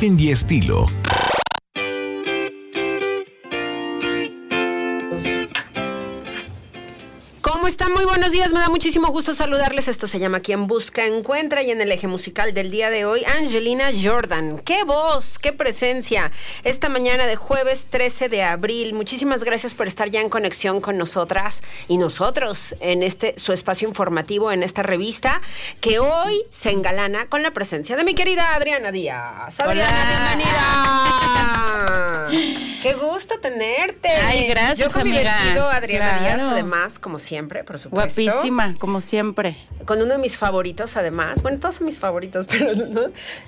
Imagen y estilo Muy buenos días, me da muchísimo gusto saludarles. Esto se llama Quien Busca Encuentra y en el eje musical del día de hoy, Angelina Jordan. ¡Qué voz! ¡Qué presencia! Esta mañana de jueves 13 de abril. Muchísimas gracias por estar ya en conexión con nosotras y nosotros en este su espacio informativo, en esta revista, que hoy se engalana con la presencia de mi querida Adriana Díaz. Adriana, bienvenida. ¡Qué gusto tenerte! Ay, gracias, Yo con mi vestido Adriana Díaz, además, como siempre, por supuesto. Guapísima, como siempre. Con uno de mis favoritos, además. Bueno, todos son mis favoritos, pero ¿no?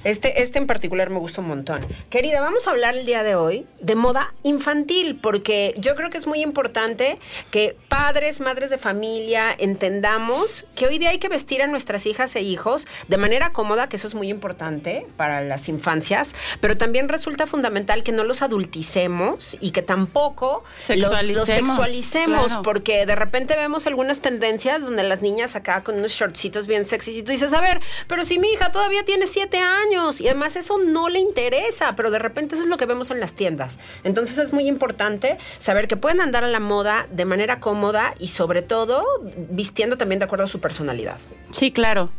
este, este en particular me gusta un montón. Querida, vamos a hablar el día de hoy de moda infantil, porque yo creo que es muy importante que padres, madres de familia, entendamos que hoy día hay que vestir a nuestras hijas e hijos de manera cómoda, que eso es muy importante para las infancias, pero también resulta fundamental que no los adulticemos y que tampoco sexualicemos, los, sexualicemos porque de repente vemos algunas tendencias donde las niñas acá con unos shortcitos bien sexy y tú dices, a ver, pero si mi hija todavía tiene siete años y además eso no le interesa, pero de repente eso es lo que vemos en las tiendas. Entonces es muy importante saber que pueden andar a la moda de manera cómoda y sobre todo vistiendo también de acuerdo a su personalidad. Sí, claro.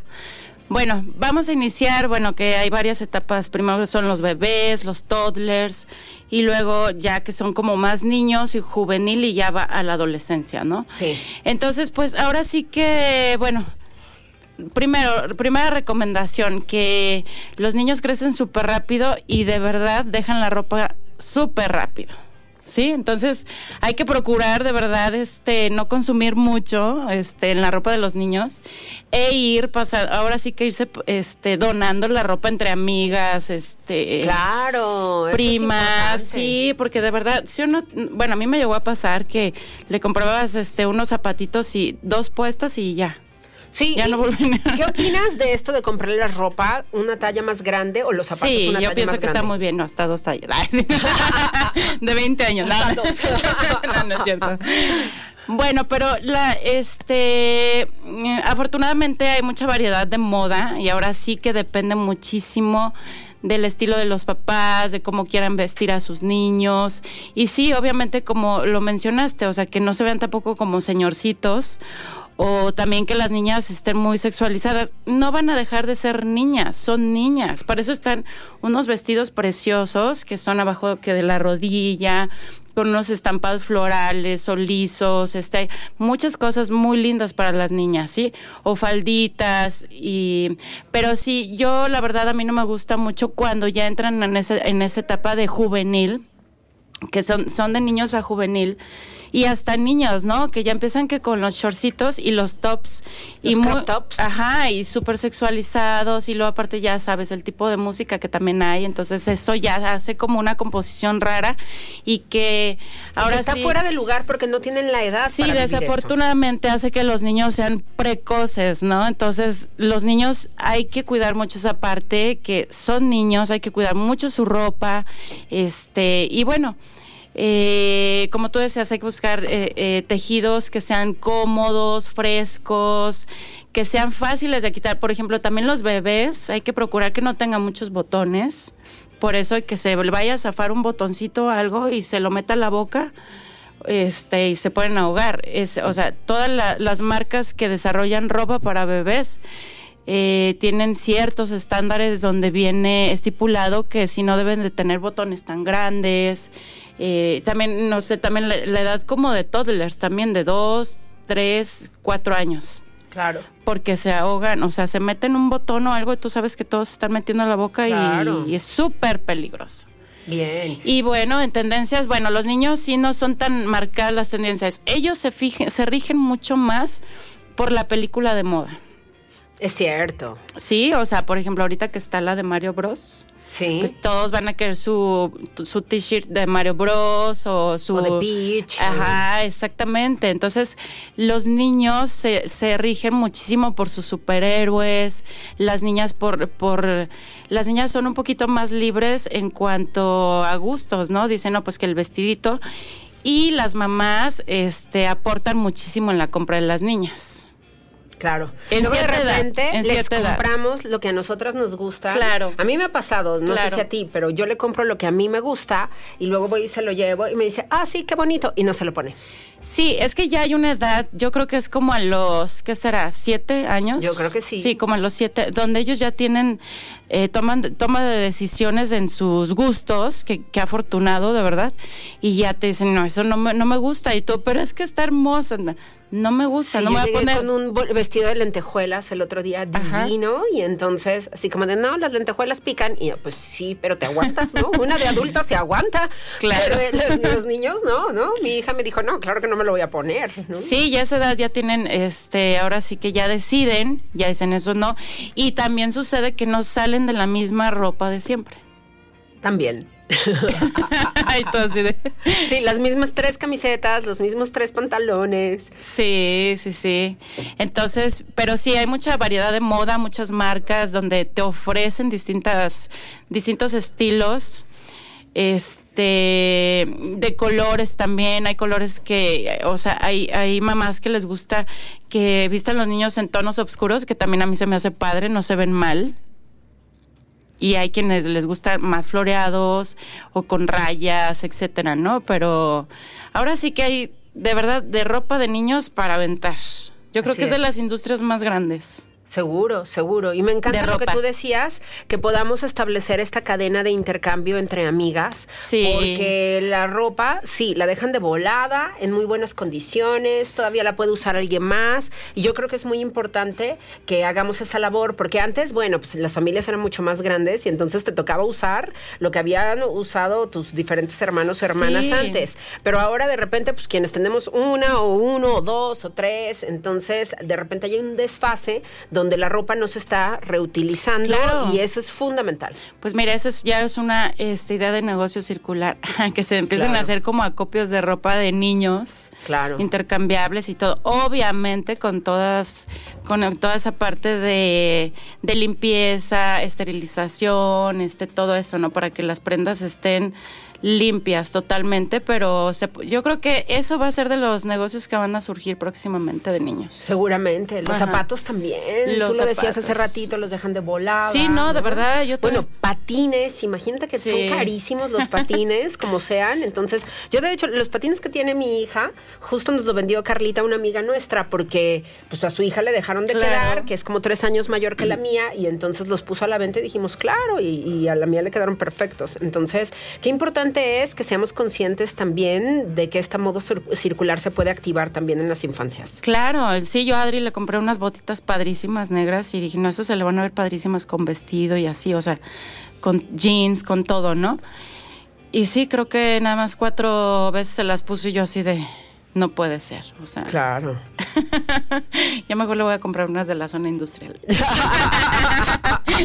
Bueno, vamos a iniciar, bueno, que hay varias etapas. Primero son los bebés, los toddlers, y luego ya que son como más niños y juvenil y ya va a la adolescencia, ¿no? Sí. Entonces, pues ahora sí que, bueno, primero, primera recomendación, que los niños crecen súper rápido y de verdad dejan la ropa súper rápido. ¿Sí? Entonces hay que procurar de verdad este no consumir mucho este en la ropa de los niños e ir pasar ahora sí que irse este donando la ropa entre amigas, este Claro, es primas, sí, porque de verdad, si uno, bueno, a mí me llegó a pasar que le comprabas este unos zapatitos y dos puestos y ya. Sí, Ya no vuelven ¿Qué opinas de esto de comprarle la ropa una talla más grande o los zapatos Sí, una yo talla pienso más que está grande? muy bien, no, hasta dos tallas. Sí. de 20 años. No, no. no, no es cierto. Bueno, pero la, este, afortunadamente hay mucha variedad de moda y ahora sí que depende muchísimo del estilo de los papás, de cómo quieran vestir a sus niños. Y sí, obviamente como lo mencionaste, o sea, que no se vean tampoco como señorcitos o también que las niñas estén muy sexualizadas. No van a dejar de ser niñas, son niñas. Para eso están unos vestidos preciosos que son abajo que de la rodilla, con unos estampados florales o lisos, este, muchas cosas muy lindas para las niñas, ¿sí? O falditas y pero sí, yo la verdad a mí no me gusta mucho cuando ya entran en ese en esa etapa de juvenil que son, son de niños a juvenil y hasta niños, ¿no? Que ya empiezan que con los shortcitos y los tops y muy, tops. ajá, y súper sexualizados y luego aparte ya sabes el tipo de música que también hay, entonces eso ya hace como una composición rara y que ahora está sí fuera de lugar porque no tienen la edad Sí, para vivir eso. desafortunadamente hace que los niños sean precoces, ¿no? Entonces, los niños hay que cuidar mucho esa parte, que son niños, hay que cuidar mucho su ropa, este, y bueno, eh, como tú decías, hay que buscar eh, eh, tejidos que sean cómodos, frescos, que sean fáciles de quitar. Por ejemplo, también los bebés, hay que procurar que no tengan muchos botones. Por eso que se vaya a zafar un botoncito o algo y se lo meta a la boca este y se pueden ahogar. O sea, todas la- las marcas que desarrollan ropa para bebés tienen ciertos estándares donde viene estipulado que si no deben de tener botones tan grandes. Eh, también, no sé, también la, la edad como de toddlers, también de dos, tres, cuatro años. Claro. Porque se ahogan, o sea, se meten un botón o algo y tú sabes que todos se están metiendo a la boca y es súper peligroso. Bien. Y bueno, en tendencias, bueno, los niños sí no son tan marcadas las tendencias. Ellos se fijen, se rigen mucho más por la película de moda. Es cierto. Sí, o sea, por ejemplo, ahorita que está la de Mario Bros. Sí. Pues todos van a querer su, su t-shirt de Mario Bros. o su... O de Peach. Ajá, exactamente. Entonces, los niños se, se rigen muchísimo por sus superhéroes, las niñas por, por... Las niñas son un poquito más libres en cuanto a gustos, ¿no? Dicen, no, pues que el vestidito... Y las mamás este, aportan muchísimo en la compra de las niñas. Claro. En Luego de edad, repente en les cierta edad. compramos lo que a nosotras nos gusta. Claro. A mí me ha pasado, no Claro. sé si a ti, pero yo le compro lo que a mí me gusta y luego voy y se lo llevo y me dice, ah, sí, qué bonito. Y no se lo pone. Sí, es que ya hay una edad, yo creo que es como a los, ¿qué será? ¿Siete años? Yo creo que sí. Sí, como a los siete, donde ellos ya tienen, eh, toman, toma de decisiones en sus gustos, que, que afortunado, de verdad, y ya te dicen, no, eso no me, no me gusta, y tú, pero es que está hermoso, no, me gusta, Sí, no me voy a llegué poner... con un vestido de lentejuelas el otro día Ajá. divino y entonces así como de no, las lentejuelas pican y yo, pues sí, pero te aguantas, ¿no? Una de adulta se aguanta. Claro. Pero los, los niños no, ¿no? Mi hija me dijo, no, claro que no me lo voy a poner, ¿no? Sí, ya a esa edad ya tienen, este, ahora sí que ya deciden, ya dicen eso no, y también sucede que no salen de la misma ropa de siempre. También. Ay, tú así de... Sí, las mismas tres camisetas, los mismos tres pantalones. Sí, sí, sí. Entonces, pero sí, hay mucha variedad de moda, muchas marcas donde te ofrecen distintas, distintos estilos. Este, de colores también, hay colores que, o sea, hay, hay mamás que les gusta que vistan los niños en tonos oscuros, que también a mí se me hace padre, no se ven mal. Y hay quienes les gustan más floreados o con rayas, etcétera, ¿no? Pero ahora sí que hay, de verdad, de ropa de niños para aventar. Yo creo Así que es de es. las industrias más grandes. Seguro, seguro. Y me encanta lo que tú decías, que podamos establecer esta cadena de intercambio entre amigas. Sí. Porque la ropa, sí, la dejan de volada, en muy buenas condiciones, todavía la puede usar alguien más. Y yo creo que es muy importante que hagamos esa labor, porque antes, bueno, pues las familias eran mucho más grandes y entonces te tocaba usar lo que habían usado tus diferentes hermanos o hermanas Sí. antes. Pero ahora de repente, pues quienes tenemos una o uno o dos o tres, entonces de repente hay un desfase donde la ropa no se está reutilizando Claro. y eso es fundamental. Pues mira, esa es- ya es una este, idea de negocio circular, que se empiecen Claro. a hacer como acopios de ropa de niños, Claro. intercambiables y todo. Obviamente con todas, con toda esa parte de, de limpieza, esterilización, este, todo eso, ¿no? Para que las prendas estén limpias totalmente, pero se- yo creo que eso va a ser de los negocios que van a surgir próximamente de niños. Seguramente. Los Ajá. zapatos también. Los Tú lo decías hace ratito, los dejan de volada. Sí, no, de verdad, yo Bueno, patines, imagínate que Sí. son carísimos los patines, como sean. Entonces, yo de hecho, los patines que tiene mi hija, justo nos lo vendió Carlita, una amiga nuestra, porque pues a su hija le dejaron de Claro. quedar, que es como tres años mayor que la mía, y entonces los puso a la venta y dijimos, claro, y, y a la mía le quedaron perfectos. Entonces, qué es que seamos conscientes también de que esta modo cir- circular se puede activar también en las infancias. Claro, sí, yo a Adri le compré unas botitas padrísimas negras y dije, no, esas se le van a ver padrísimas con vestido y así, o sea, con jeans, con todo, ¿no? Y sí, creo que nada más cuatro veces se las puse y yo así de, no puede ser, o sea, Claro. ya mejor le voy a comprar unas de la zona industrial.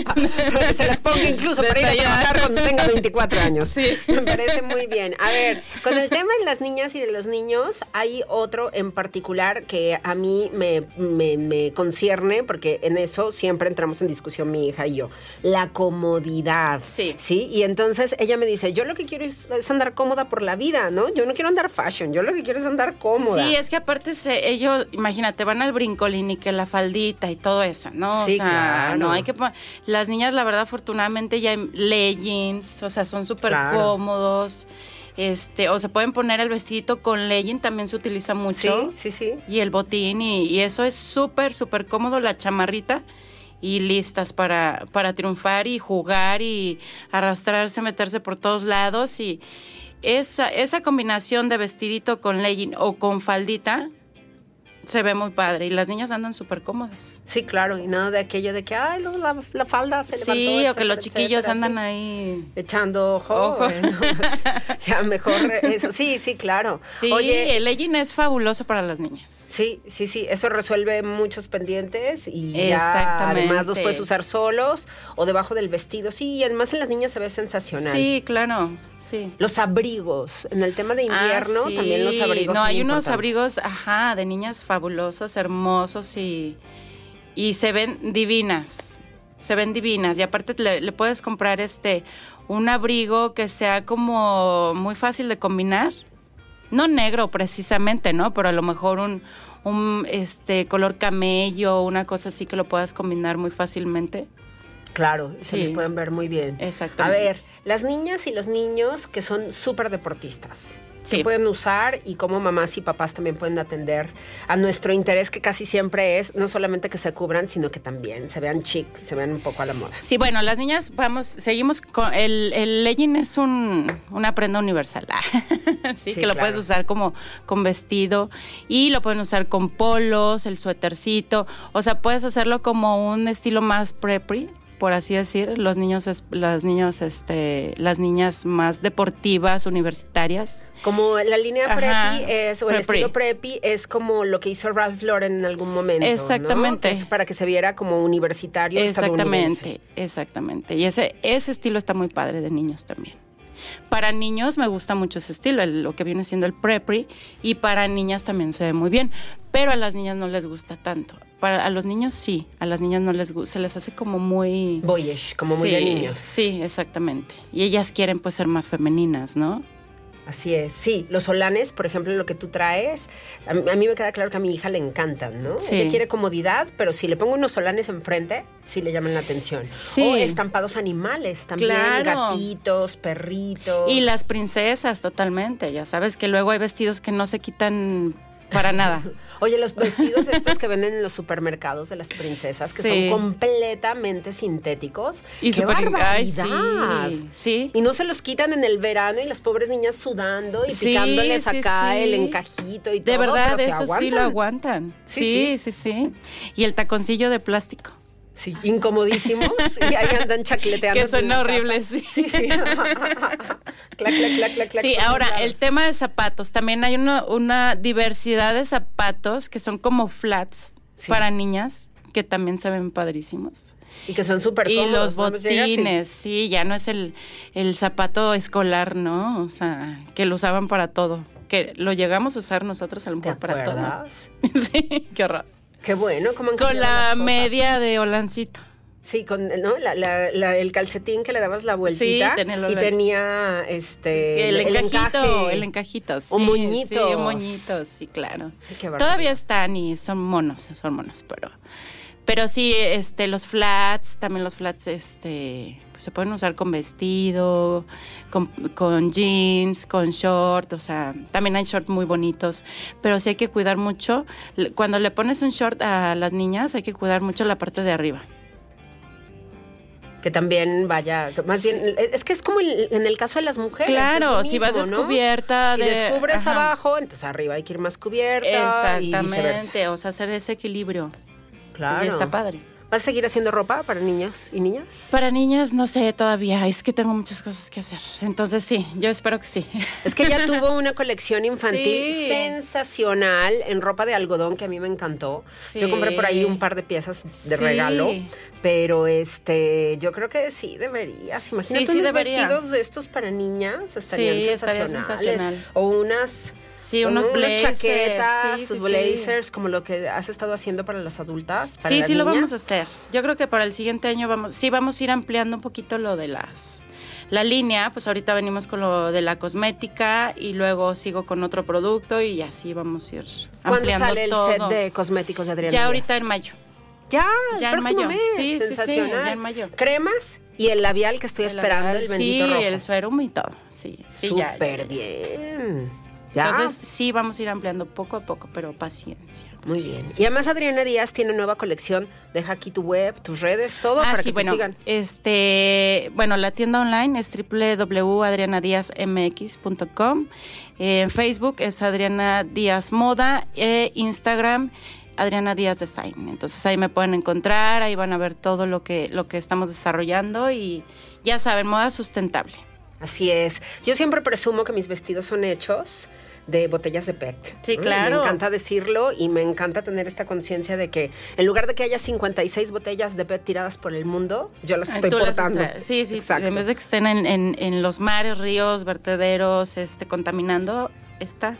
que se las ponga incluso para ir a trabajar cuando tenga 24 años. Sí. Me parece muy bien. A ver, con el tema de las niñas y de los niños, hay otro en particular que a mí me, me, me concierne, porque en eso siempre entramos en discusión mi hija y yo. La comodidad. Sí. Sí. Y entonces ella me dice, yo lo que quiero es, es andar cómoda por la vida, ¿no? Yo no quiero andar fashion, yo lo que quiero es andar cómoda. Sí, es que aparte se, ellos, imagínate, van al brincolín y que la faldita y todo eso, ¿no? Sí, o sea, claro. no hay que las niñas la verdad afortunadamente ya hay leggings, o sea, son súper Claro. cómodos. Este, o se pueden poner el vestidito con legging, también se utiliza sí, mucho. sí, sí. Y el botín y, y eso es súper súper cómodo la chamarrita y listas para, para triunfar y jugar y arrastrarse, meterse por todos lados y esa, esa combinación de vestidito con legging o con faldita se ve muy padre y las niñas andan súper cómodas. Sí, claro, y nada de aquello de que, ay, luego la, la falda se levantó. Sí, o que los chiquillos etcétera, andan ahí. Echando ojo. Ojo. bueno, ya mejor eso. Sí, sí, claro. Sí, Oye, el legging es fabuloso para las niñas. sí, sí, sí. Eso resuelve muchos pendientes y ya Exactamente. además los puedes usar solos o debajo del vestido. Sí, y además en las niñas se ve sensacional. Sí, claro, sí. Los abrigos. En el tema de Ah, invierno, sí. también los abrigos. No, hay unos abrigos, ajá, de niñas fabulosos, hermosos y, y se ven divinas. Se ven divinas. Y aparte le, le puedes comprar este un abrigo que sea como muy fácil de combinar. No negro precisamente, ¿no? Pero a lo mejor un, un este color camello, una cosa así que lo puedas combinar muy fácilmente. Claro, se les pueden ver muy bien. Exactamente. A ver, las niñas y los niños que son súper deportistas. Sí. que pueden usar y cómo mamás y papás también pueden atender a nuestro interés que casi siempre es no solamente que se cubran, sino que también se vean chic se vean un poco a la moda. Sí, bueno, las niñas, vamos, seguimos con el, el legging es un, una prenda universal. sí, Sí, que lo claro. puedes usar como con vestido y lo pueden usar con polos, el suétercito, o sea, puedes hacerlo como un estilo más preppy, por así decir, los niños, las niños, este, las niñas más deportivas, universitarias. Como la línea Ajá, preppy es, o el estilo preppy es como lo que hizo Ralph Lauren en algún momento. ¿no? Exactamente. Que es para que se viera como universitario. Exactamente, exactamente. Y ese, ese estilo está muy padre de niños también. Para niños me gusta mucho ese estilo, el- lo que viene siendo el preppy, y para niñas también se ve muy bien, pero a las niñas no les gusta tanto. Para a los niños sí, a las niñas no les gusta, se les hace como muy Boyish, como muy de niños. Sí, exactamente. Y ellas quieren pues ser más femeninas, ¿no? Así es, sí. Los solanes, por ejemplo, lo que tú traes, a mí, a mí me queda claro que a mi hija le encantan, ¿no? Sí. Ella quiere comodidad, pero si le pongo unos solanes enfrente, sí le llaman la atención. Sí. O estampados animales también, Claro. gatitos, perritos. Y las princesas, totalmente. Ya sabes que luego hay vestidos que no se quitan para nada. Oye, los vestidos estos que venden en los supermercados de las princesas, que Sí. son completamente sintéticos. Y ¡Qué súper- ay, sí, sí. Y no se los quitan en el verano y las pobres niñas sudando y Sí, picándoles acá el encajito y De todo. verdad, pero se eso sí lo aguantan. Sí, Sí, sí, sí, Y el taconcillo de plástico. Sí, incomodísimos y ahí andan chacleteando. Que suena en horrible, casa. sí. Sí, sí. clac, clac, clac, clac, clac. Sí, ahora, el tema de zapatos. También hay una, una diversidad de zapatos que son como flats Sí. para niñas, que también se ven padrísimos. Y que son súper Y cómodos. los y- botines, sí, ya no es el, el zapato escolar, ¿no? O sea, que lo usaban para todo. Que lo llegamos a usar nosotros a lo ¿Te mejor para todo. sí, qué horror. Qué bueno, cómo han Con la media de Olancito. Sí, con ¿no? La- la- la- el calcetín que le dabas la vueltita el y tenía este El, encajito, encaje. el encajito, sí. Un moñito. Sí, un moñito, sí, claro. Todavía están y son monos, son monos, pero pero sí, este, los flats, también los flats, este, pues se pueden usar con vestido, con, con jeans, con short, o sea, también hay shorts muy bonitos, pero sí hay que cuidar mucho. Cuando le pones un short a las niñas, hay que cuidar mucho la parte de arriba. Que también vaya, más bien, es que es como el- en el caso de las mujeres. Claro, si vas descubierta Si de- descubres ajá. abajo, entonces arriba hay que ir más cubierta. Y viceversa. Exactamente, o sea, hacer ese equilibrio. Claro. Y está padre. ¿Vas a seguir haciendo ropa para niños y niñas? Para niñas no sé todavía, es que tengo muchas cosas que hacer. Entonces sí, yo espero que sí. Es que ella tuvo una colección infantil Sí. sensacional en ropa de algodón que a mí me encantó. Yo compré por ahí un par de piezas de Sí. regalo, pero este, yo creo que sí deberías. Imagínate unos debería. vestidos de estos para niñas estarían estaría sensacionales. sensacional. O unas Sí, unos unas blazers, chaquetas, sí, sus sí, blazers, como lo que has estado haciendo para las adultas. para Sí, las sí lo vamos a hacer. Yo creo que para el siguiente año vamos, sí vamos a ir ampliando un poquito lo de las la línea, pues ahorita venimos con lo de la cosmética y luego sigo con otro producto y así vamos a ir ¿Cuándo ampliando sale el todo. set de cosméticos de Adriana? ya Díaz? ahorita en mayo. Ya, el Ya en mayo. mes. Sí, sí, sí, ya en mayo. Cremas y el labial que estoy esperando, el, sí, bendito rojo. el suerum y todo. Sí, sí, ya, Súper ya, ya. bien. Ya. Entonces sí vamos a ir ampliando poco a poco, pero paciencia. Muy bien. Y además Adriana Díaz tiene nueva colección. Deja aquí tu web, tus redes, todo Ah, para sí, que bueno, te sigan. este, bueno, la tienda online es www.adrianadiazmx.com. Eh, En Facebook es Adriana Díaz Moda e Instagram Adriana Díaz Design. Entonces ahí me pueden encontrar, ahí van a ver todo lo que lo que estamos desarrollando y ya saben, moda sustentable. Así es. Yo siempre presumo que mis vestidos son hechos de botellas de PET. Sí, ¿no? claro. Me encanta decirlo y me encanta tener esta conciencia de que en lugar de que haya 56 botellas de PET tiradas por el mundo, yo las estoy Tú las portando. extra- sí, sí, Exacto. en vez de que estén en, en- en los mares, ríos, vertederos, este, contaminando, está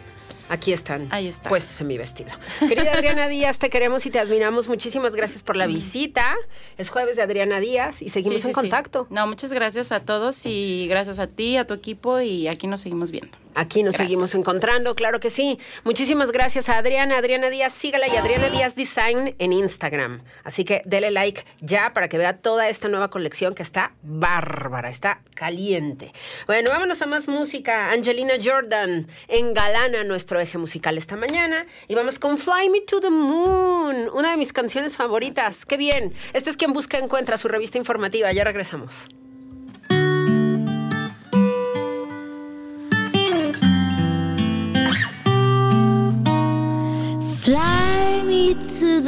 Aquí están. Ahí está. Puestos en mi vestido. Querida Adriana Díaz, te queremos y te admiramos. Muchísimas gracias por la visita. Es jueves de Adriana Díaz y seguimos Sí, en sí. contacto. No, muchas gracias a todos y gracias a ti, a tu equipo y aquí nos seguimos viendo. Aquí nos Gracias. seguimos encontrando, claro que sí. Muchísimas gracias a Adriana, Adriana Díaz, sígala y Adriana Díaz Design en Instagram. Así que dele like ya para que vea toda esta nueva colección que está bárbara, está caliente. Bueno, vámonos a más música. Angelina Jordan engalana nuestro eje musical esta mañana y vamos con Fly Me to the Moon, una de mis canciones favoritas. Qué bien. Este es quien busca encuentra su revista informativa. Ya regresamos.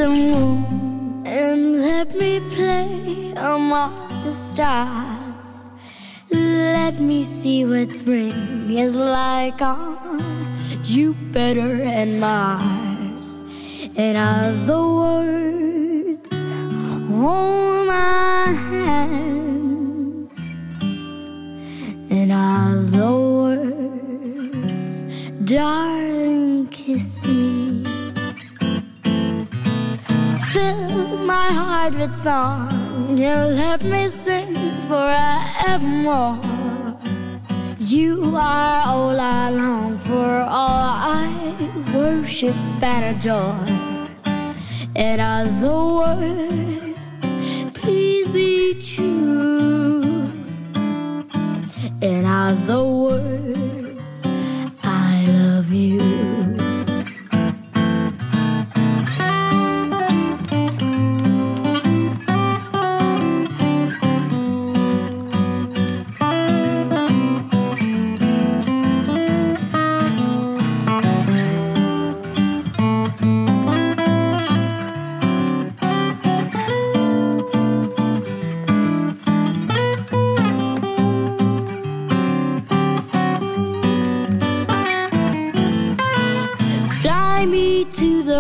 The and let me play among the stars. Let me see what spring is like on Jupiter and Mars. In other words, hold my hand. In other words, darling, my heart with song and let me sing forevermore. You are all I long for, all I worship and adore. In other words, please be true. In other words,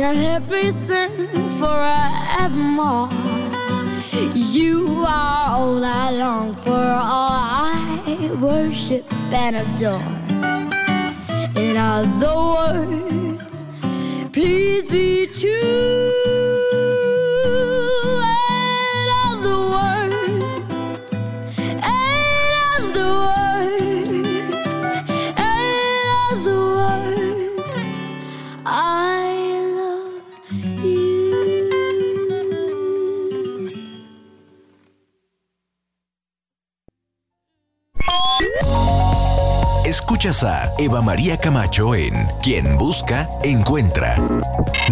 and let me sing forevermore. You are all I long for, all I worship and adore. In other words, please be true. Escuchas a Eva María Camacho en Quien Busca, Encuentra.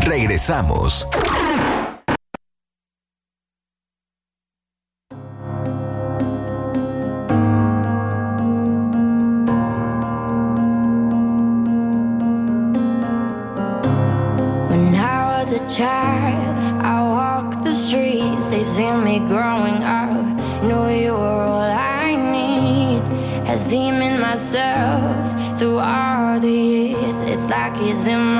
Regresamos. When I was a child, I walked the streets. They see me growing up. In myself through all the years. It's like it's in my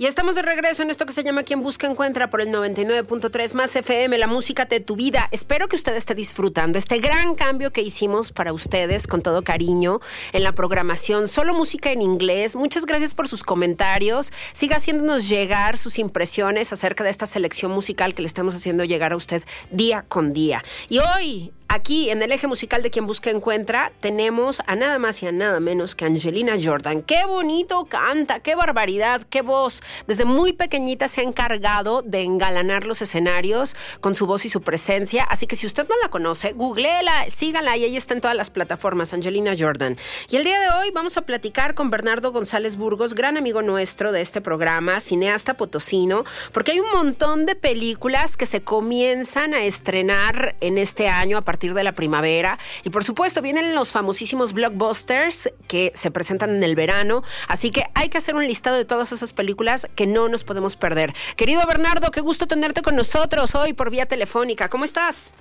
Y estamos de regreso en esto que se llama Quien Busca Encuentra por el 99.3 más FM, la música de tu vida. Espero que usted esté disfrutando este gran cambio que hicimos para ustedes con todo cariño en la programación. Solo música en inglés. Muchas gracias por sus comentarios. Siga haciéndonos llegar sus impresiones acerca de esta selección musical que le estamos haciendo llegar a usted día con día. Y hoy aquí en el eje musical de Quien Busca Encuentra tenemos a nada más y a nada menos que Angelina Jordan. Qué bonito canta, qué barbaridad, qué voz. Desde muy pequeñita se ha encargado de engalanar los escenarios con su voz y su presencia. Así que si usted no la conoce, googleela, sígala y ella está en todas las plataformas, Angelina Jordan. Y el día de hoy vamos a platicar con Bernardo González Burgos, gran amigo nuestro de este programa, cineasta potosino, porque hay un montón de películas que se comienzan a estrenar en este año a partir de la primavera. Y por supuesto, vienen los famosísimos blockbusters que se presentan en el verano. Así que hay que hacer un listado de todas esas películas que no nos podemos perder. Querido Bernardo, qué gusto tenerte con nosotros hoy por vía telefónica. ¿Cómo estás?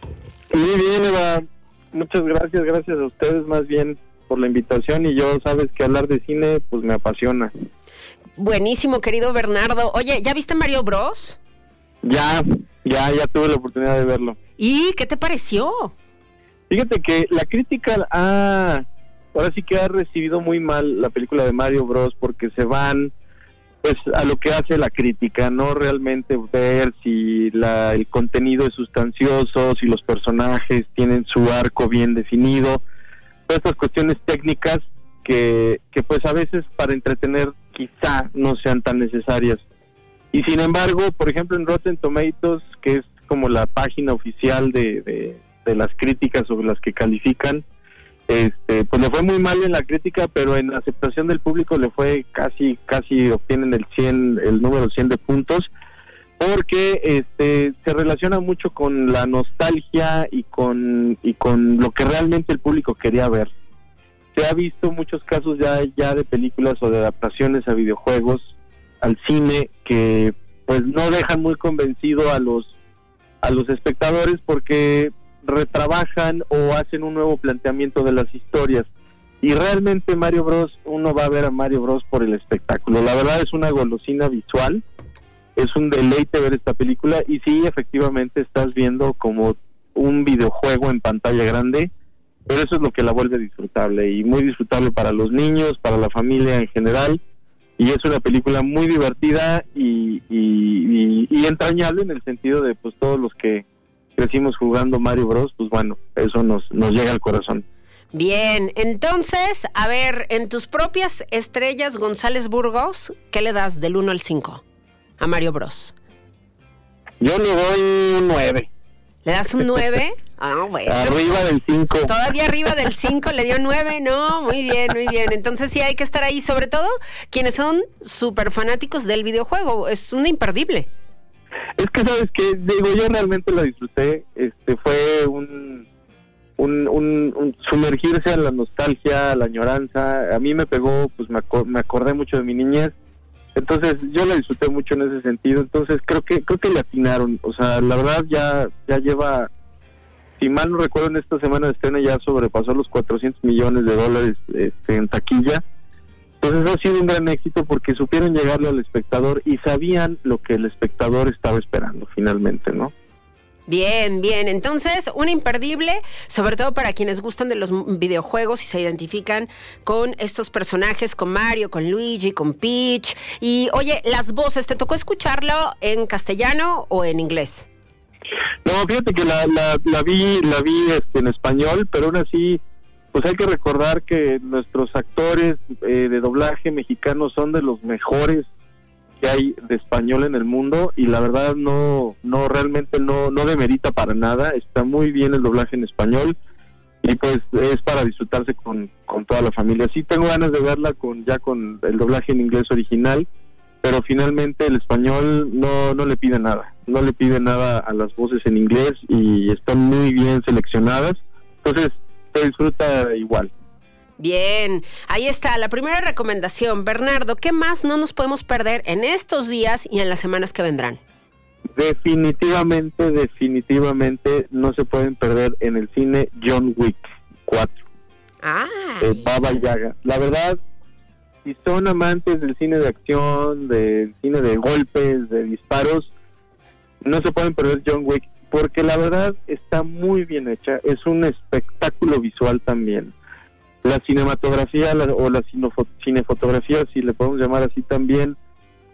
Muy bien, Eva. Muchas gracias, gracias a ustedes más bien por la invitación y yo sabes que hablar de cine pues me apasiona. Buenísimo, querido Bernardo. Oye, ¿ya viste Mario Bros? Ya, ya, ya tuve la oportunidad de verlo. ¿Y qué te pareció? Fíjate que la crítica ha, ahora sí que ha recibido muy mal la película de Mario Bros porque se van pues a lo que hace la crítica, no realmente ver si la, el contenido es sustancioso, si los personajes tienen su arco bien definido, todas estas cuestiones técnicas que, que pues a veces para entretener quizá no sean tan necesarias. Y sin embargo, por ejemplo, en Rotten Tomatoes, que es como la página oficial de, de, las críticas sobre las que califican, este, pues le fue muy mal en la crítica, pero en aceptación del público le fue casi, casi obtienen el 100, el número 100 de puntos, porque este, se relaciona mucho con la nostalgia y con, y con lo que realmente el público quería ver. Se ha visto muchos casos ya, ya de películas o de adaptaciones a videojuegos, al cine, que pues no dejan muy convencido a los a los espectadores porque retrabajan o hacen un nuevo planteamiento de las historias. Y realmente Mario Bros, uno va a ver a Mario Bros por el espectáculo. La verdad es una golosina visual, es un deleite ver esta película y sí, efectivamente estás viendo como un videojuego en pantalla grande, pero eso es lo que la vuelve disfrutable y muy disfrutable para los niños, para la familia en general y es una película muy divertida y, y, entrañable en el sentido de pues todos los que crecimos jugando Mario Bros, pues bueno, eso nos, nos llega al corazón. Bien, entonces, a ver, en tus propias estrellas González Burgos, ¿qué le das del 1 al 5 a Mario Bros? Yo le doy un 9. ¿Le das un 9? Ah, bueno. Arriba del 5. Todavía arriba del 5 le dio 9, no, muy bien, muy bien. Entonces sí hay que estar ahí, sobre todo quienes son súper fanáticos del videojuego. Es un imperdible. Es que sabes que, digo, yo realmente lo disfruté. Este fue un, un, sumergirse en la nostalgia, la añoranza. A mí me pegó, pues me, me acordé mucho de mi niñez. Entonces yo lo disfruté mucho en ese sentido. Entonces creo que creo que le atinaron. O sea, la verdad ya ya lleva si mal no recuerdo, en esta semana de estreno ya sobrepasó los 400 millones de dólares este, en taquilla. Entonces ha sido un gran éxito porque supieron llegarle al espectador y sabían lo que el espectador estaba esperando finalmente, ¿no? Bien, bien. Entonces, un imperdible, sobre todo para quienes gustan de los videojuegos y se identifican con estos personajes, con Mario, con Luigi, con Peach. Y oye, las voces, ¿te tocó escucharlo en castellano o en inglés? No, fíjate que la, la, vi, la vi este, en español, pero aún así, pues hay que recordar que nuestros actores eh, de doblaje mexicanos son de los mejores que hay de español en el mundo y la verdad no, no realmente no, no demerita para nada, está muy bien el doblaje en español y pues es para disfrutarse con, con toda la familia. Sí tengo ganas de verla con ya con el doblaje en inglés original, pero finalmente el español no, no le pide nada, no le pide nada a las voces en inglés y están muy bien seleccionadas, entonces se disfruta igual. Bien, ahí está la primera recomendación. Bernardo, ¿qué más no nos podemos perder en estos días y en las semanas que vendrán? Definitivamente, definitivamente no se pueden perder en el cine John Wick 4. Ah. Baba Yaga. La verdad, si son amantes del cine de acción, del cine de golpes, de disparos, no se pueden perder John Wick, porque la verdad está muy bien hecha, es un espectáculo visual también. La cinematografía o la cinefotografía, si le podemos llamar así también,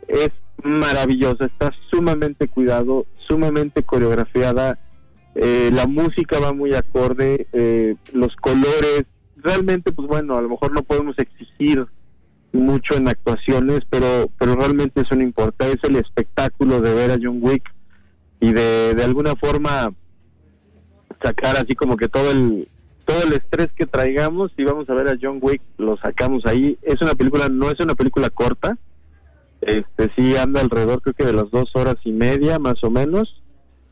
es maravillosa, está sumamente cuidado, sumamente coreografiada eh, la música va muy acorde, eh, los colores, realmente pues bueno, a lo mejor no podemos exigir mucho en actuaciones, pero pero realmente eso no importa, es el espectáculo de ver a John Wick y de, de alguna forma sacar así como que todo el todo el estrés que traigamos y vamos a ver a John Wick lo sacamos ahí. Es una película no es una película corta este sí anda alrededor creo que de las dos horas y media más o menos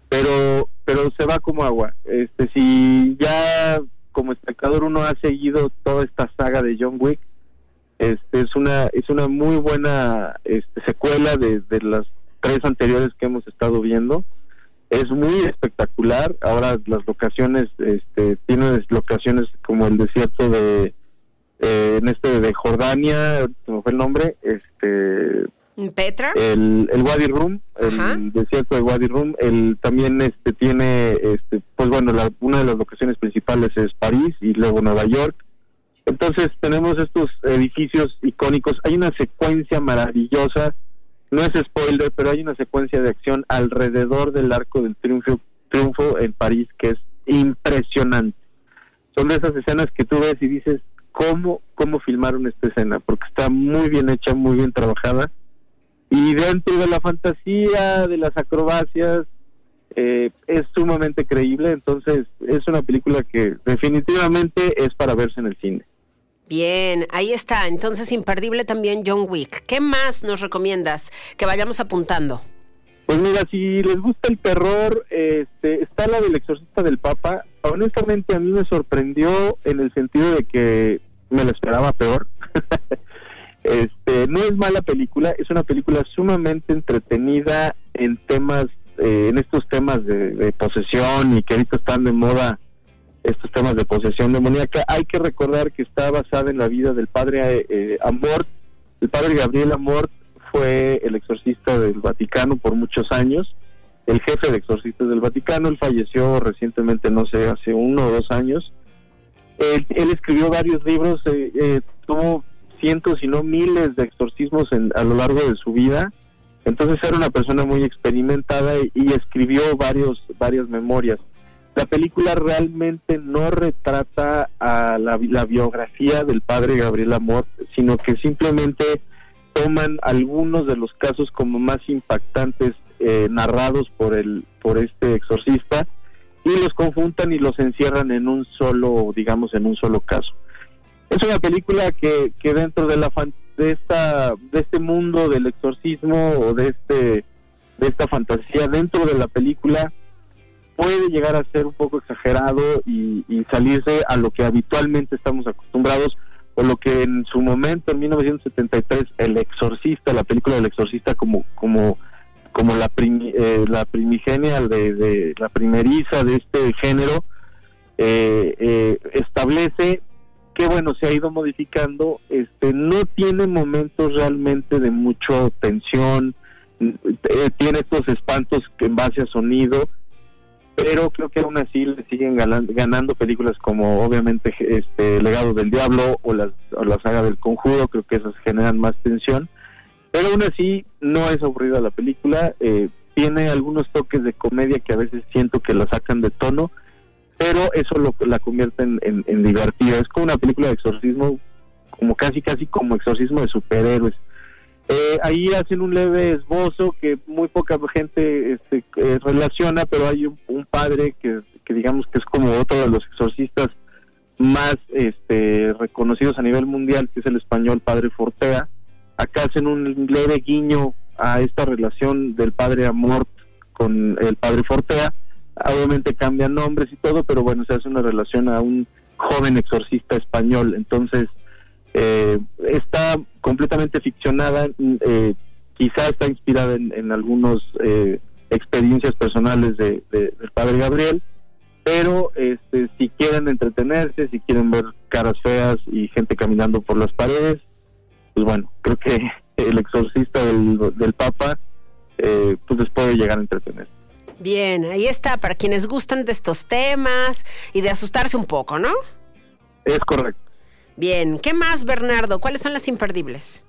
pero pero se va como agua. Este si ya como espectador uno ha seguido toda esta saga de John Wick este es una es una muy buena este, secuela de, de las tres anteriores que hemos estado viendo es muy espectacular. Ahora las locaciones, este, tienen locaciones como el desierto de, eh, en este de Jordania, ¿cómo fue el nombre? Este, Petra. el, el Wadi Rum, el desierto de Wadi Rum, el también este tiene, este, pues bueno, la, una de las locaciones principales es París y luego Nueva York. Entonces tenemos estos edificios icónicos. Hay una secuencia maravillosa no es spoiler, pero hay una secuencia de acción alrededor del arco del triunfo, triunfo en París que es impresionante. Son de esas escenas que tú ves y dices, ¿cómo, cómo filmaron esta escena? Porque está muy bien hecha, muy bien trabajada. Y dentro de la fantasía, de las acrobacias, eh, es sumamente creíble. Entonces, es una película que definitivamente es para verse en el cine. Bien, ahí está. Entonces, imperdible también John Wick. ¿Qué más nos recomiendas que vayamos apuntando? Pues mira, si les gusta el terror, este, está la del exorcista del Papa. Honestamente, a mí me sorprendió en el sentido de que me lo esperaba peor. este, no es mala película, es una película sumamente entretenida en temas, eh, en estos temas de, de posesión y que ahorita están de moda estos temas de posesión demoníaca. Hay que recordar que está basada en la vida del padre eh, Amort. El padre Gabriel Amort fue el exorcista del Vaticano por muchos años, el jefe de exorcistas del Vaticano. Él falleció recientemente, no sé, hace uno o dos años. Él, escribió varios libros, eh, eh, tuvo cientos y no miles de exorcismos a lo largo de su vida. Entonces era una persona muy experimentada y, y escribió varios, varias memorias la película realmente no retrata a la, biografía del padre Gabriel Amor, sino que simplemente toman algunos de los casos como más impactantes eh, narrados por el por este exorcista y los conjuntan y los encierran en un solo digamos en un solo caso. Es una película que, que dentro de la de esta de este mundo del exorcismo o de este de esta fantasía dentro de la película puede llegar a ser un poco exagerado y, salirse a lo que habitualmente estamos acostumbrados o lo que en su momento en 1973 el exorcista la película del exorcista como como como la eh, la primigenia de, la primeriza de este género eh, eh, establece que bueno se ha ido modificando este no tiene momentos realmente de mucha tensión tiene estos espantos en base a sonido pero creo que aún así le siguen ganando películas como obviamente este Legado del Diablo o, las, o la saga del Conjuro, creo que esas generan más tensión, pero aún así no es aburrida la película, eh, tiene algunos toques de comedia que a veces siento que la sacan de tono, pero eso lo, la convierte en, en divertida, es como una película de exorcismo, como casi casi como exorcismo de superhéroes eh, ahí hacen un leve esbozo que muy poca gente este, eh, relaciona, pero hay un, padre que, digamos que es como otro de los exorcistas más este, reconocidos a nivel mundial, que es el español Padre Fortea. Acá hacen un leve guiño a esta relación del Padre Amort con el Padre Fortea. Obviamente cambian nombres y todo, pero bueno, se hace una relación a un joven exorcista español. Entonces, eh, está completamente ficcionada, eh, quizá está inspirada en, en algunas eh, experiencias personales de, del padre Gabriel, pero este, si quieren entretenerse, si quieren ver caras feas y gente caminando por las paredes, pues bueno, creo que el exorcista del, del Papa eh, pues les puede llegar a entretener. Bien, ahí está, para quienes gustan de estos temas y de asustarse un poco, ¿no? Es correcto. Bien, ¿qué más, Bernardo? ¿Cuáles son las imperdibles?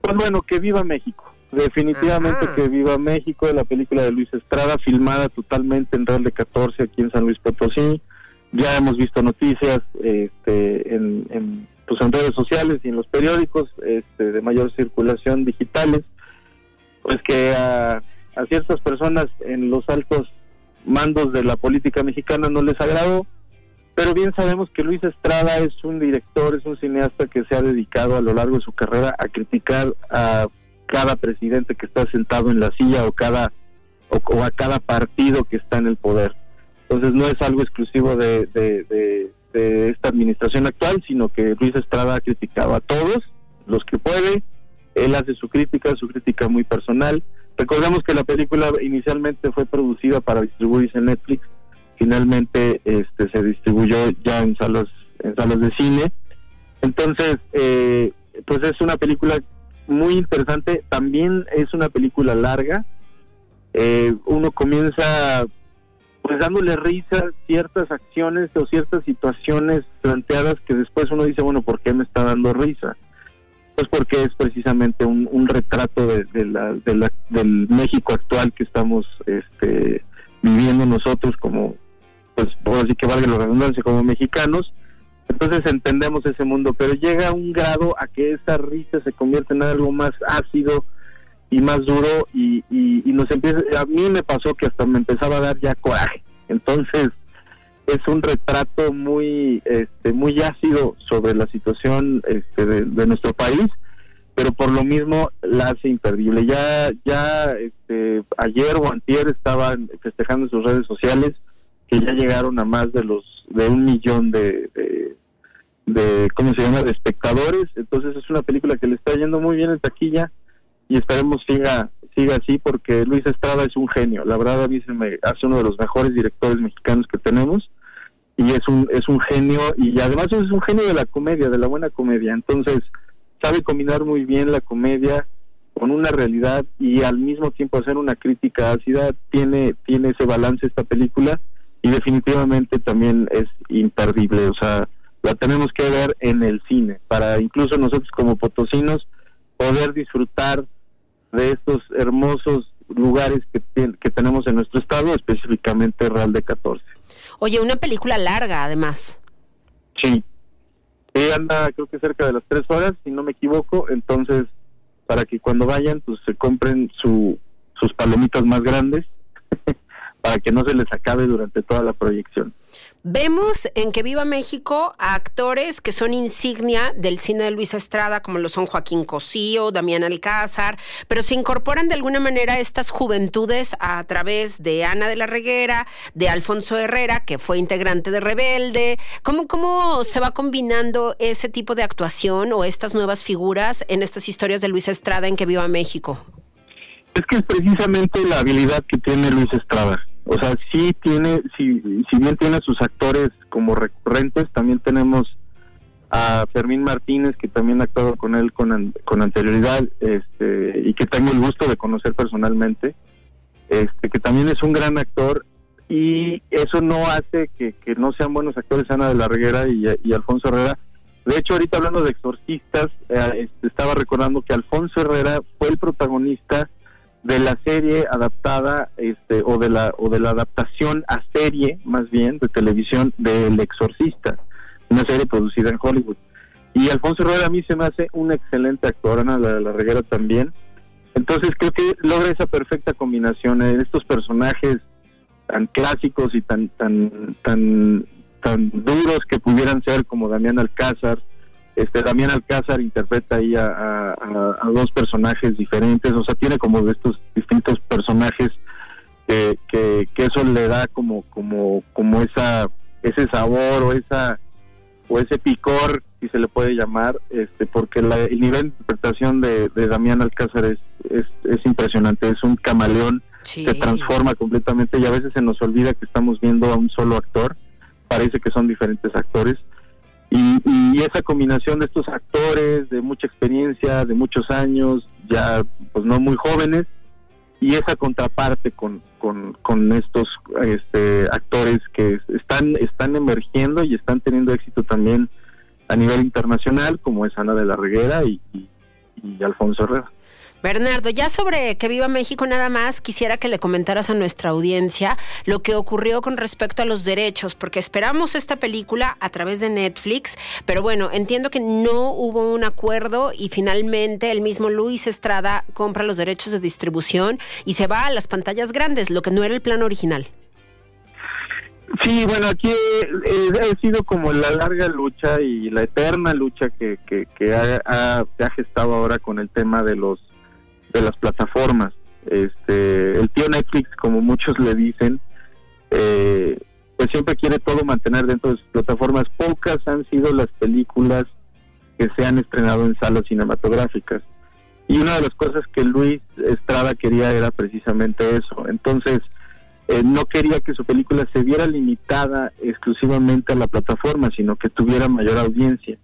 Pues bueno, que viva México. Definitivamente que Viva México, la película de Luis Estrada, filmada totalmente en Real de 14 aquí en San Luis Potosí. Ya hemos visto noticias este, en, en, pues en redes sociales y en los periódicos este, de mayor circulación digitales, pues que a, a ciertas personas en los altos mandos de la política mexicana no les agradó, pero bien sabemos que Luis Estrada es un director, es un cineasta que se ha dedicado a lo largo de su carrera a criticar a cada presidente que está sentado en la silla o cada o, a cada partido que está en el poder. Entonces no es algo exclusivo de, de, esta administración actual, sino que Luis Estrada ha criticado a todos los que puede. Él hace su crítica, su crítica muy personal. Recordemos que la película inicialmente fue producida para distribuirse en Netflix, finalmente este se distribuyó ya en salas en salas de cine. Entonces, eh, pues es una película muy interesante. También es una película larga. Eh, uno comienza pues dándole risa ciertas acciones o ciertas situaciones planteadas que después uno dice, bueno, ¿por qué me está dando risa? Pues porque es precisamente un, retrato de, la, del México actual que estamos este, viviendo nosotros como, pues, por así que valga la redundancia, como mexicanos entonces entendemos ese mundo, pero llega a un grado a que esa risa se convierte en algo más ácido y más duro y, y, nos empieza, a mí me pasó que hasta me empezaba a dar ya coraje. Entonces es un retrato muy este muy ácido sobre la situación este, de, nuestro país pero por lo mismo la hace imperdible ya ya este, ayer o antier estaban festejando en sus redes sociales que ya llegaron a más de los de un millón de, de, ¿cómo se llama?, de espectadores. Entonces es una película que le está yendo muy bien en taquilla y esperemos siga siga así porque Luis Estrada es un genio. La verdad a me hace uno de los mejores directores mexicanos que tenemos y es un es un genio y además es un genio de la comedia, de la buena comedia. Entonces sabe combinar muy bien la comedia con una realidad y al mismo tiempo hacer una crítica ácida. Tiene tiene ese balance esta película y definitivamente también es imperdible, o sea, la tenemos que ver en el cine para incluso nosotros como potosinos poder disfrutar de estos hermosos lugares que, que tenemos en nuestro estado, específicamente Real de 14. Oye, una película larga además. Sí, anda creo que cerca de las tres horas, si no me equivoco, entonces para que cuando vayan pues se compren su, sus palomitas más grandes para que no se les acabe durante toda la proyección. Vemos en Que Viva México a actores que son insignia del cine de Luis Estrada, como lo son Joaquín Cosío, Damián Alcázar, pero se incorporan de alguna manera estas juventudes a través de Ana de la Reguera, de Alfonso Herrera, que fue integrante de Rebelde. ¿Cómo, cómo se va combinando ese tipo de actuación o estas nuevas figuras en estas historias de Luis Estrada en Que Viva México? Es que es precisamente la habilidad que tiene Luis Estrada o sea, sí tiene, si, si bien tiene sus actores como recurrentes, también tenemos a Fermín Martínez, que también ha actuado con él con, con anterioridad este, y que tengo el gusto de conocer personalmente, este, que también es un gran actor y eso no hace que, que no sean buenos actores Ana de la Reguera y, Alfonso Herrera. De hecho, ahorita hablando de exorcistas, eh, este, estaba recordando que Alfonso Herrera fue el protagonista de la serie adaptada este o de la o de la adaptación a serie más bien de televisión de El Exorcista, una serie producida en Hollywood. Y Alfonso Herrera a mí se me hace un excelente actor, Ana la, la Reguera también. Entonces creo que logra esa perfecta combinación de estos personajes tan clásicos y tan tan tan tan duros que pudieran ser como Damián Alcázar, este Damián Alcázar interpreta ahí a, dos personajes diferentes, o sea, tiene como de estos distintos personajes que, que, eso le da como como como esa ese sabor o esa o ese picor si se le puede llamar este porque el nivel de interpretación de, Damián Alcázar es, es, impresionante es un camaleón se transforma completamente y a veces se nos olvida que estamos viendo a un solo actor parece que son diferentes actores y, esa combinación de estos actores de mucha experiencia, de muchos años, ya pues no muy jóvenes, y esa contraparte con, con, estos este, actores que están, están emergiendo y están teniendo éxito también a nivel internacional, como es Ana de la Reguera y, y Alfonso Herrera. Bernardo, ya sobre Que Viva México nada más, quisiera que le comentaras a nuestra audiencia lo que ocurrió con respecto a los derechos, porque esperamos esta película a través de Netflix, pero bueno, entiendo que no hubo un acuerdo y finalmente el mismo Luis Estrada compra los derechos de distribución y se va a las pantallas grandes, lo que no era el plan original. Sí, bueno, aquí eh, ha sido como la larga lucha y la eterna lucha que, que, ha, ha, ha, gestado ahora con el tema de los de las plataformas. Este, el tío Netflix, como muchos le dicen, eh, pues siempre quiere todo mantener dentro de sus plataformas. Pocas han sido las películas que se han estrenado en salas cinematográficas. Y una de las cosas que Luis Estrada quería era precisamente eso. Entonces, eh, no quería que su película se viera limitada exclusivamente a la plataforma, sino que tuviera mayor audiencia.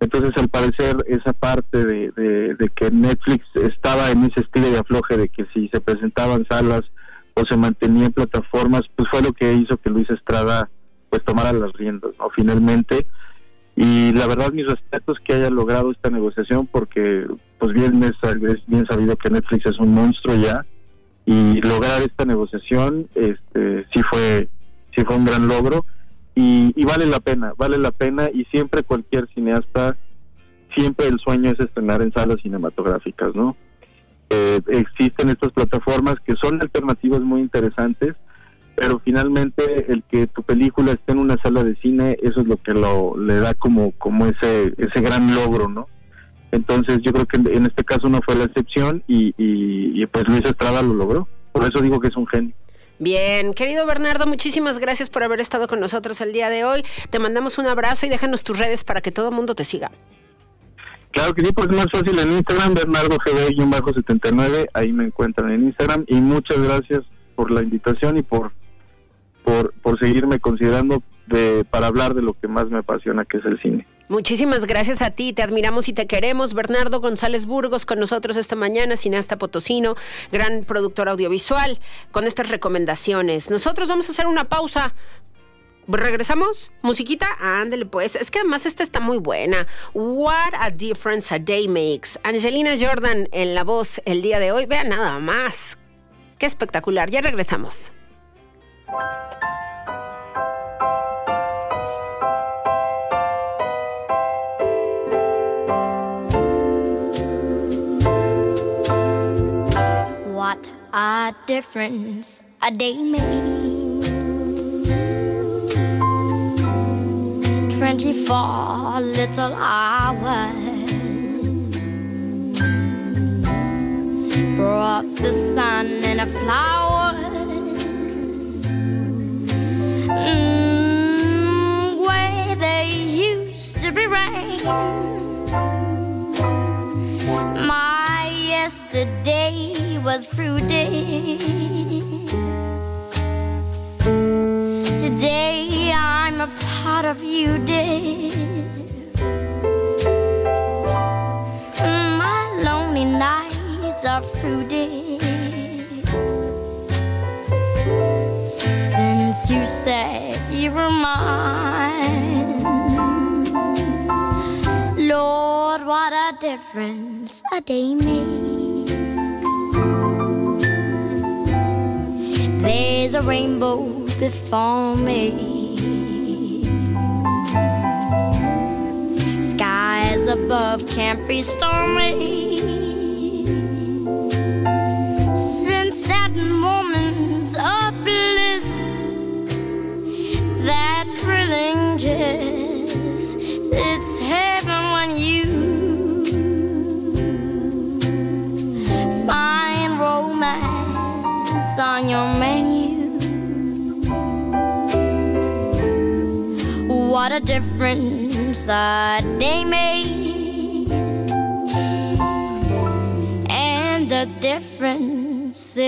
Entonces, al parecer, esa parte de, que Netflix estaba en ese estilo de afloje de que si se presentaban salas o se mantenía en plataformas, pues fue lo que hizo que Luis Estrada pues tomara las riendas, ¿no? Finalmente. Y la verdad, mis respetos que haya logrado esta negociación, porque pues bien es, es bien sabido que Netflix es un monstruo ya, y lograr esta negociación este sí fue sí fue un gran logro y, vale la pena, vale la pena y siempre cualquier cineasta, siempre el sueño es estrenar en salas cinematográficas, ¿no? Eh, existen estas plataformas que son alternativas muy interesantes, pero finalmente el que tu película esté en una sala de cine, eso es lo que lo le da como como ese ese gran logro, ¿no? Entonces yo creo que en este caso no fue la excepción y, y pues Luis Estrada lo logró. Por eso digo que es un genio. Bien, querido Bernardo, muchísimas gracias por haber estado con nosotros el día de hoy. Te mandamos un abrazo y déjanos tus redes para que todo el mundo te siga. Claro que sí, pues es más fácil en Instagram, Bernardo GB-79, ahí me encuentran en Instagram y muchas gracias por la invitación y por, por, por seguirme considerando de, para hablar de lo que más me apasiona, que es el cine. Muchísimas gracias a ti, te admiramos y te queremos. Bernardo González Burgos con nosotros esta mañana, cineasta potosino, gran productor audiovisual, con estas recomendaciones. Nosotros vamos a hacer una pausa. ¿Regresamos? ¿Musiquita? Ándale, pues. Es que además esta está muy buena. What a difference a day makes. Angelina Jordan en la voz el día de hoy. Vean nada más. Qué espectacular. Ya regresamos. A difference a day made. Twenty-four little hours brought the sun and the flowers mm, where they used to be rain. Was fruity. Today I'm a part of you, dear. My lonely nights are fruity. Since you said you were mine, Lord, what a difference a day makes. There's a rainbow before me. Skies above can't be stormy. Since that moment of bliss, that thrilling kiss, difference a day made, and the difference is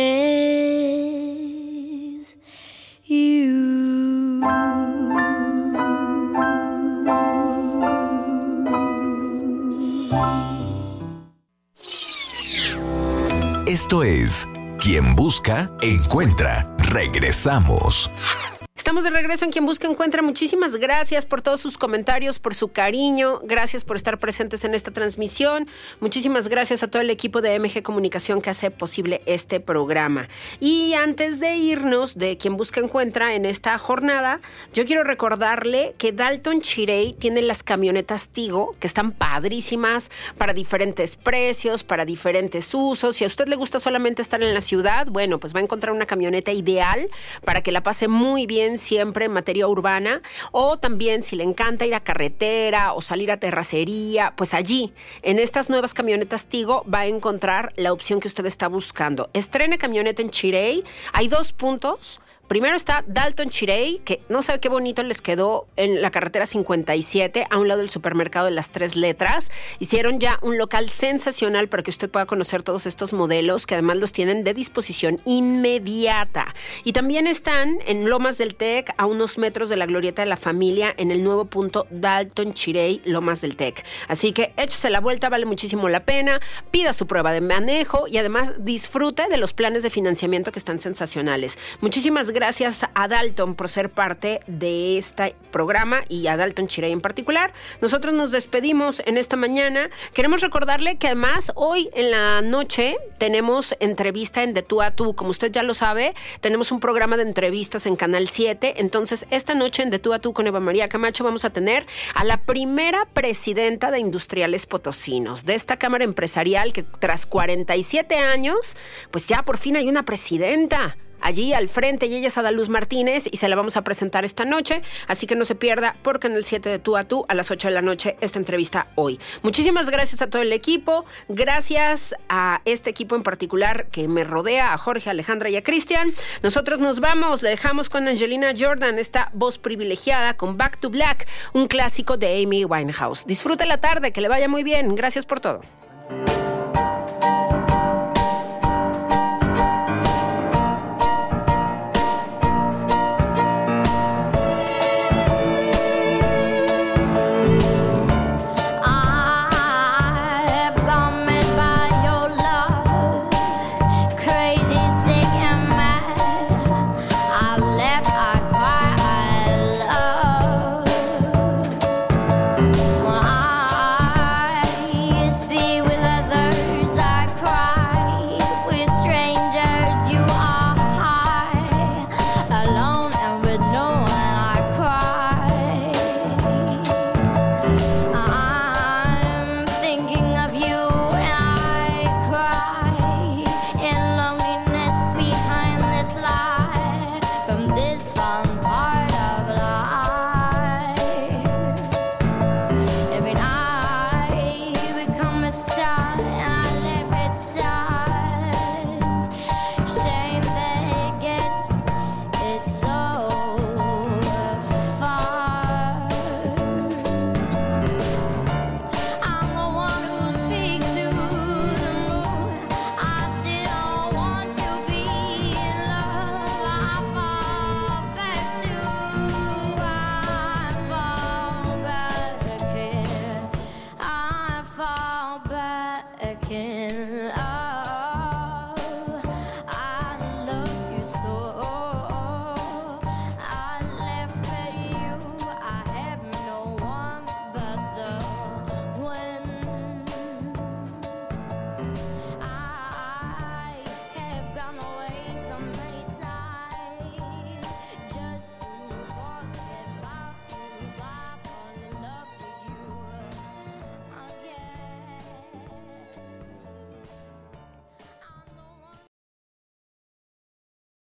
you. Esto es Quien Busca, Encuentra. Regresamos. Estamos de regreso en Quien Busca Encuentra. Muchísimas gracias por todos sus comentarios, por su cariño. Gracias por estar presentes en esta transmisión. Muchísimas gracias a todo el equipo de MG Comunicación que hace posible este programa. Y antes de irnos de Quien Busca Encuentra en esta jornada, yo quiero recordarle que Dalton Chirey tiene las camionetas Tigo, que están padrísimas para diferentes precios, para diferentes usos. Si a usted le gusta solamente estar en la ciudad, bueno, pues va a encontrar una camioneta ideal para que la pase muy bien siempre en materia urbana o también si le encanta ir a carretera o salir a terracería, pues allí, en estas nuevas camionetas Tigo, va a encontrar la opción que usted está buscando. Estrene camioneta en Chirey. Hay dos puntos Primero está Dalton Chirey, que no sabe qué bonito les quedó en la carretera 57, a un lado del supermercado de las tres letras. Hicieron ya un local sensacional para que usted pueda conocer todos estos modelos, que además los tienen de disposición inmediata. Y también están en Lomas del Tec, a unos metros de la glorieta de la familia, en el nuevo punto Dalton Chirey, Lomas del Tec. Así que échese la vuelta, vale muchísimo la pena. Pida su prueba de manejo y además disfrute de los planes de financiamiento que están sensacionales. Muchísimas gracias gracias a Dalton por ser parte de este programa y a Dalton Chirey en particular. Nosotros nos despedimos en esta mañana. Queremos recordarle que además hoy en la noche tenemos entrevista en De Tú a Tú. Como usted ya lo sabe, tenemos un programa de entrevistas en Canal 7. Entonces, esta noche en De Tú a Tú con Eva María Camacho vamos a tener a la primera presidenta de Industriales Potosinos, de esta Cámara Empresarial que tras 47 años, pues ya por fin hay una presidenta allí al frente y ella es Adaluz Martínez y se la vamos a presentar esta noche, así que no se pierda porque en el 7 de tú a tú a las 8 de la noche esta entrevista hoy. Muchísimas gracias a todo el equipo, gracias a este equipo en particular que me rodea, a Jorge, Alejandra y a Cristian. Nosotros nos vamos, le dejamos con Angelina Jordan, esta voz privilegiada con Back to Black, un clásico de Amy Winehouse. Disfrute la tarde, que le vaya muy bien. Gracias por todo.